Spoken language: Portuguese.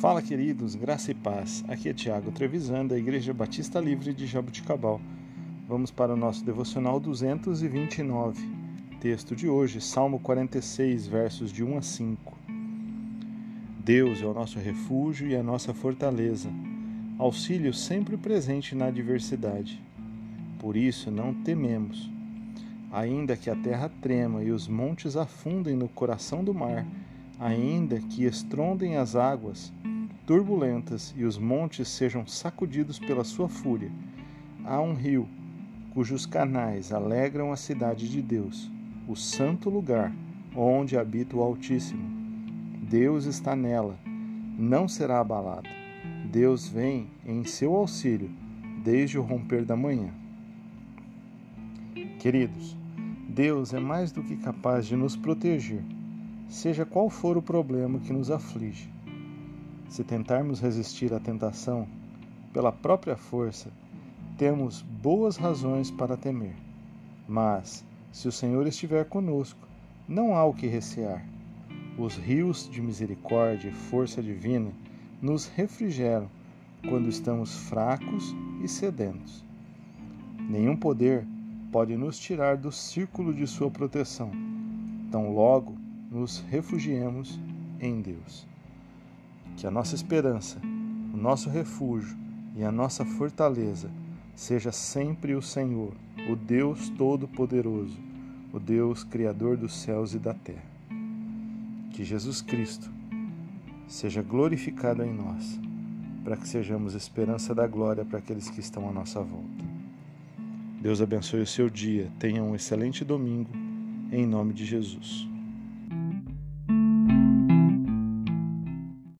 Fala, queridos, graça e paz. Aqui é Tiago Trevisan, da Igreja Batista Livre de Jabuticabal. Vamos para o nosso devocional 229. Texto de hoje, Salmo 46, versos de 1 a 5. Deus é o nosso refúgio e a nossa fortaleza, auxílio sempre presente na adversidade. Por isso não tememos. Ainda que a terra trema e os montes afundem no coração do mar, ainda que estrondem as águas turbulentas e os montes sejam sacudidos pela sua fúria, há um rio cujos canais alegram a cidade de Deus, o santo lugar onde habita o Altíssimo. Deus está nela, não será abalado. Deus vem em seu auxílio desde o romper da manhã. Queridos, Deus é mais do que capaz de nos proteger seja qual for o problema que nos aflige. Se tentarmos resistir à tentação pela própria força, temos boas razões para temer. Mas, se o Senhor estiver conosco, não há o que recear. Os rios de misericórdia e força divina nos refrigeram quando estamos fracos e sedentos. Nenhum poder pode nos tirar do círculo de sua proteção. Tão logo nos refugiemos em Deus. Que a nossa esperança, o nosso refúgio e a nossa fortaleza seja sempre o Senhor, o Deus Todo-Poderoso, o Deus Criador dos céus e da terra. Que Jesus Cristo seja glorificado em nós, para que sejamos esperança da glória para aqueles que estão à nossa volta. Deus abençoe o seu dia, tenha um excelente domingo, em nome de Jesus.